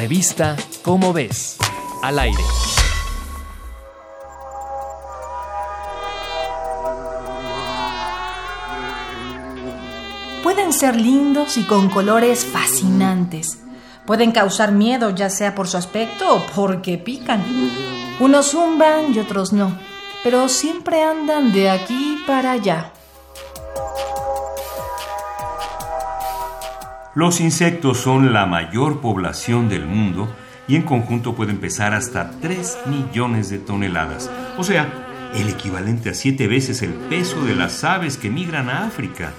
Revista Cómo ves, al aire. Pueden ser lindos y con colores fascinantes. Pueden causar miedo ya sea por su aspecto o porque pican. Unos zumban y otros no, pero siempre andan de aquí para allá. Los insectos son la mayor población del mundo y en conjunto pueden pesar hasta 3 millones de toneladas, o sea, el equivalente a 7 veces el peso de las aves que migran a África.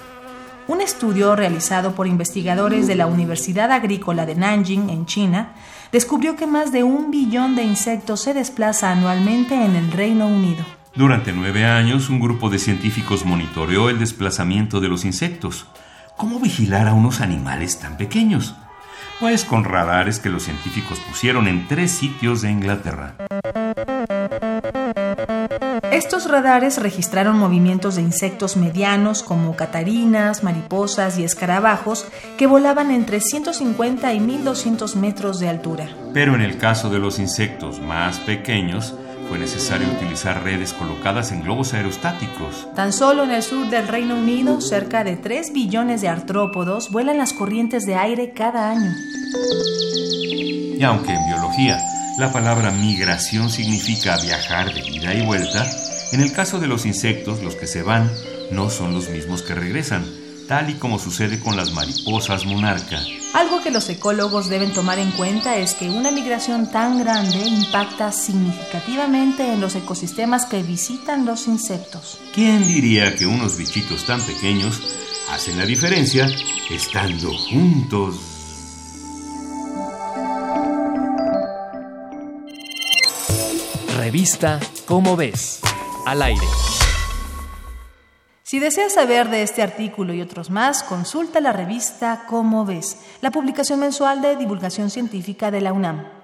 Un estudio realizado por investigadores de la Universidad Agrícola de Nanjing, en China, descubrió que más de un billón de insectos se desplaza anualmente en el Reino Unido. Durante nueve años, un grupo de científicos monitoreó el desplazamiento de los insectos. ¿Cómo vigilar a unos animales tan pequeños? Pues con radares que los científicos pusieron en tres sitios de Inglaterra. Estos radares registraron movimientos de insectos medianos como catarinas, mariposas y escarabajos que volaban entre 150 y 1200 metros de altura. Pero en el caso de los insectos más pequeños, fue necesario utilizar redes colocadas en globos aerostáticos. Tan solo en el sur del Reino Unido, cerca de 3 billones de artrópodos vuelan las corrientes de aire cada año. Y aunque en biología la palabra migración significa viajar de ida y vuelta, en el caso de los insectos, los que se van no son los mismos que regresan, tal y como sucede con las mariposas monarca. Algo que los ecólogos deben tomar en cuenta es que una migración tan grande impacta significativamente en los ecosistemas que visitan los insectos. ¿Quién diría que unos bichitos tan pequeños hacen la diferencia estando juntos? Revista Cómo ves, al aire. Si deseas saber de este artículo y otros más, consulta la revista Cómo ves, la publicación mensual de divulgación científica de la UNAM.